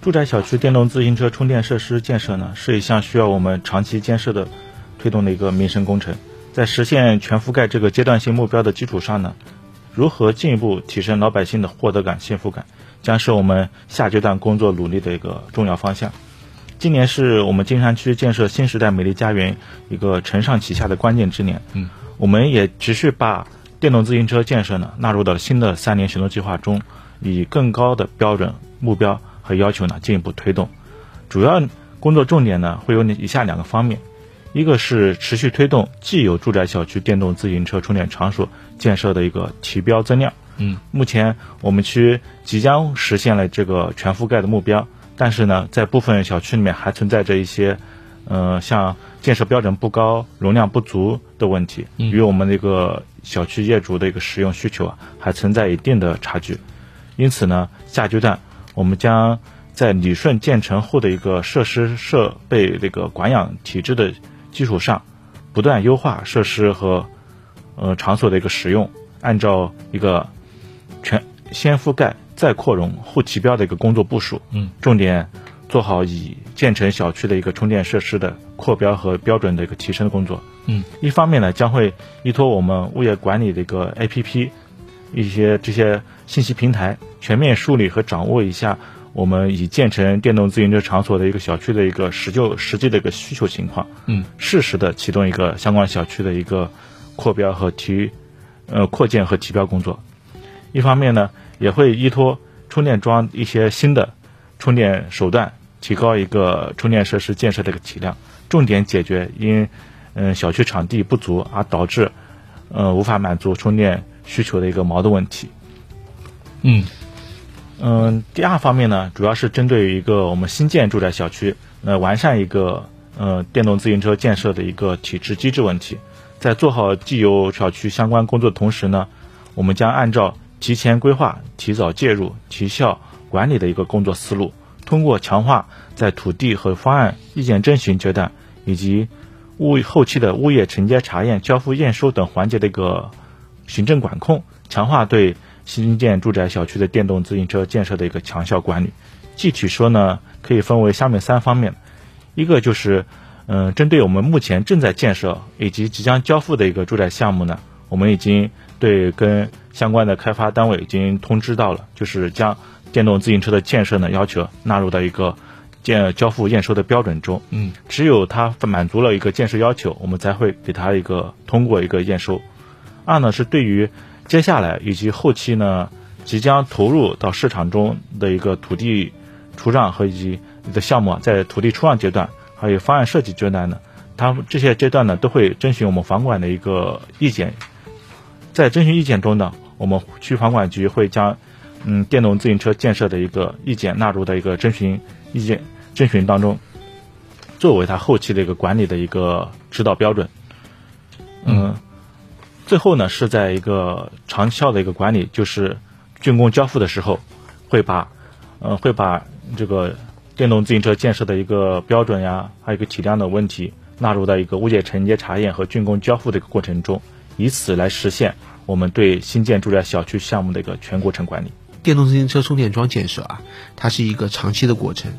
住宅小区电动自行车充电设施建设呢，是一项需要我们长期建设的推动的一个民生工程。在实现全覆盖这个阶段性目标的基础上呢，如何进一步提升老百姓的获得感、幸福感，将是我们下阶段工作努力的一个重要方向。今年是我们金山区建设新时代美丽家园一个承上启下的关键之年。嗯，我们也持续把电动自行车建设呢纳入到新的三年行动计划中，以更高的标准目标。和要求呢进一步推动，主要工作重点呢会有以下两个方面，一个是持续推动既有住宅小区电动自行车充电场所建设的一个提标增量。嗯，目前我们区即将实现了这个全覆盖的目标，但是呢，在部分小区里面还存在着一些，呃，像建设标准不高、容量不足的问题，与我们那个小区业主的一个使用需求啊，还存在一定的差距。因此呢，下阶段。我们将在理顺建成后的一个设施设备那个管养体制的基础上，不断优化设施和呃场所的一个使用，按照一个全先覆盖再扩容后提标的一个工作部署，嗯，重点做好已建成小区的一个充电设施的扩标和标准的一个提升的工作，嗯，一方面呢，将会依托我们物业管理的一个 APP。一些这些信息平台全面梳理和掌握一下我们已建成电动自行车场所的一个小区的一个实就实际的一个需求情况，嗯，适时的启动一个相关小区的一个扩标和提呃扩建和提标工作。一方面呢，也会依托充电桩一些新的充电手段，提高一个充电设施建设的一个体量，重点解决因嗯小区场地不足而导致呃无法满足充电。需求的一个矛盾问题，嗯嗯，第二方面呢，主要是针对于一个我们新建住宅小区，呃，完善一个呃电动自行车建设的一个体制机制问题，在做好既有小区相关工作的同时呢，我们将按照提前规划、提早介入、提效管理的一个工作思路，通过强化在土地和方案意见征询阶段以及物后期的物业承接查验、交付验收等环节的一个。行政管控，强化对新建住宅小区的电动自行车建设的一个强效管理。具体说呢，可以分为下面三方面。一个就是，嗯，针对我们目前正在建设以及即将交付的一个住宅项目呢，我们已经对跟相关的开发单位已经通知到了，就是将电动自行车的建设呢要求纳入到一个建交付验收的标准中。嗯，只有它满足了一个建设要求，我们才会给它一个通过一个验收。二呢是对于接下来以及后期呢即将投入到市场中的一个土地出让和以及的项目，在土地出让阶段还有方案设计阶段呢，它这些阶段呢都会征询我们房管的一个意见，在征询意见中呢，我们区房管局会将嗯电动自行车建设的一个意见纳入到一个征询意见征询当中，作为它后期的一个管理的一个指导标准，嗯。最后呢，是在一个长效的一个管理，就是竣工交付的时候，会把，呃，会把这个电动自行车建设的一个标准呀，还有一个体量的问题纳入到一个物业承接查验和竣工交付的一个过程中，以此来实现我们对新建住宅小区项目的一个全过程管理。电动自行车充电桩建设啊，它是一个长期的过程，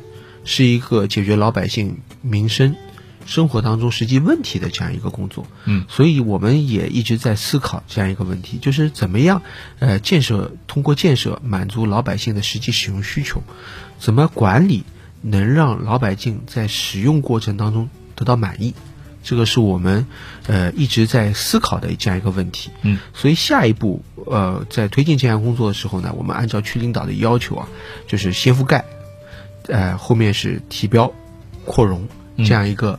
是一个解决老百姓民生。生活当中实际问题的这样一个工作，嗯，所以我们也一直在思考这样一个问题，就是怎么样，呃，建设通过建设满足老百姓的实际使用需求，怎么管理能让老百姓在使用过程当中得到满意，这个是我们呃一直在思考的这样一个问题，嗯，所以下一步呃在推进这项工作的时候呢，我们按照区领导的要求啊，就是先覆盖，呃，后面是提标、扩容。这样一个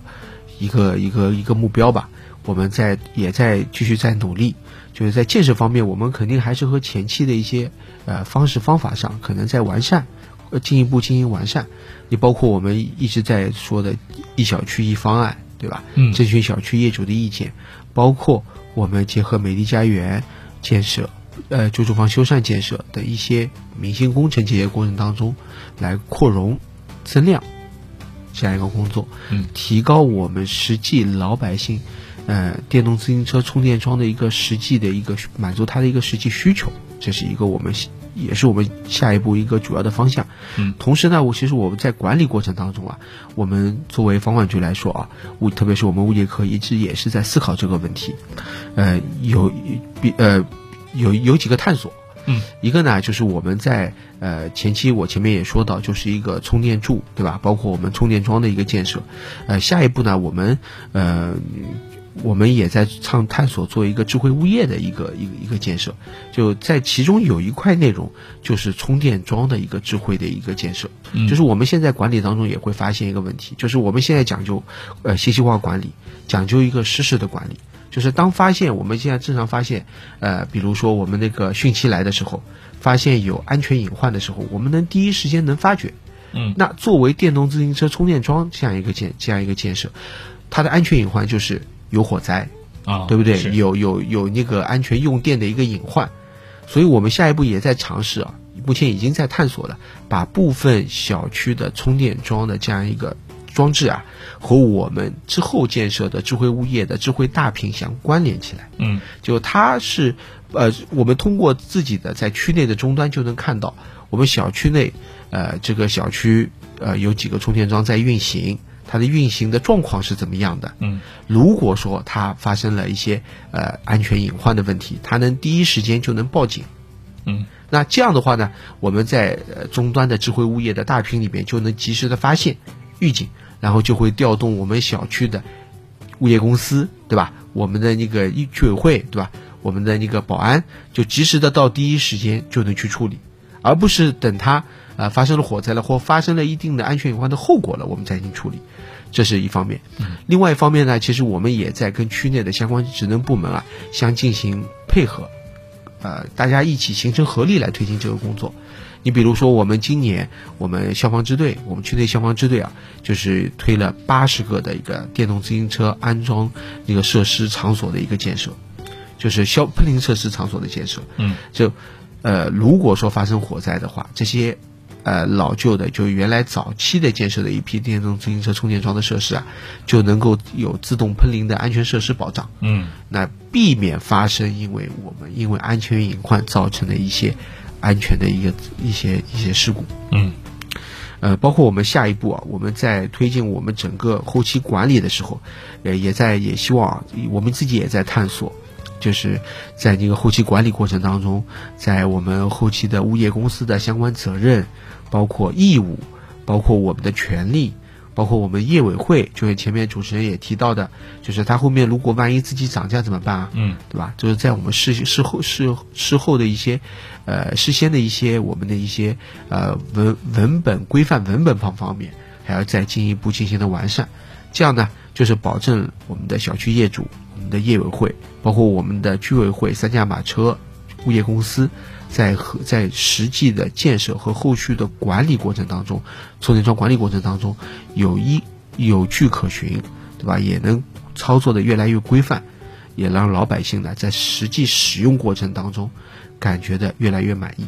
一个一个一个目标吧，我们在也在继续在努力，就是在建设方面，我们肯定还是和前期的一些呃方式方法上可能在完善，呃进一步进行完善。也包括我们一直在说的一小区一方案，对吧？嗯，征询小区业主的意见，包括我们结合美丽家园建设，呃，旧住房修缮建设的一些明星工程这些过程当中，来扩容增量。这样一个工作，嗯，提高我们实际老百姓，呃，电动自行车充电桩的一个实际的一个满足他的一个实际需求，这是一个我们也是我们下一步一个主要的方向。嗯，同时呢，我其实我们在管理过程当中啊，我们作为房管局来说啊，物特别是我们物业科一直也是在思考这个问题，呃，有比呃有有几个探索。嗯，一个呢，就是我们在呃前期我前面也说到，就是一个充电柱，对吧？包括我们充电桩的一个建设。呃，下一步呢，我们呃我们也在探探索做一个智慧物业的一个一个一个建设。就在其中有一块内容，就是充电桩的一个智慧的一个建设。嗯就是我们现在管理当中也会发现一个问题，就是我们现在讲究呃信息化管理，讲究一个实时的管理。就是当发现我们现在正常发现，呃，比如说我们那个汛期来的时候，发现有安全隐患的时候，我们能第一时间能发觉。嗯那作为电动自行车充电桩这样一个建这样一个建设，它的安全隐患就是有火灾，啊，对不对？有有有那个安全用电的一个隐患，所以我们下一步也在尝试啊，目前已经在探索了，把部分小区的充电桩的这样一个装置啊，和我们之后建设的智慧物业的智慧大屏相关联起来。嗯就它是，呃，我们通过自己的在区内的终端就能看到，我们小区内，呃，这个小区呃有几个充电桩在运行，它的运行的状况是怎么样的？嗯如果说它发生了一些呃安全隐患的问题，它能第一时间就能报警。嗯那这样的话呢，我们在呃终端的智慧物业的大屏里面就能及时的发现、预警，然后就会调动我们小区的物业公司，对吧？我们的那个居委会，对吧？我们的那个保安就及时的到第一时间就能去处理，而不是等它呃发生了火灾了或发生了一定的安全隐患的后果了，我们再进行处理。这是一方面。另外一方面呢，其实我们也在跟区内的相关职能部门啊相进行配合，呃，大家一起形成合力来推进这个工作。你比如说，我们今年我们消防支队，我们区内消防支队啊，就是推了八十个的一个电动自行车安装那个设施场所的一个建设，就是消喷淋设施场所的建设。嗯，就呃，如果说发生火灾的话，这些呃老旧的，就原来早期的建设的一批电动自行车充电桩的设施啊，就能够有自动喷淋的安全设施保障。嗯那避免发生因为我们因为安全隐患造成的一些安全的一个一些一些事故。嗯呃，包括我们下一步啊，我们在推进我们整个后期管理的时候，呃，也在也希望啊，我们自己也在探索，就是在这个后期管理过程当中，在我们后期的物业公司的相关责任，包括义务，包括我们的权利，包括我们业委会，就是前面主持人也提到的，就是他后面如果万一自己涨价怎么办啊？嗯对吧？就是在我们事事后事事后的一些，呃，事先的一些我们的一些呃文文本规范文本方方面，还要再进一步进行的完善。这样呢，就是保证我们的小区业主、我们的业委会，包括我们的居委会、三驾马车、物业公司，在和在实际的建设和后续的管理过程当中，充电桩管理过程当中有一有据可循，对吧？也能操作的越来越规范。也让老百姓呢在实际使用过程当中感觉的越来越满意。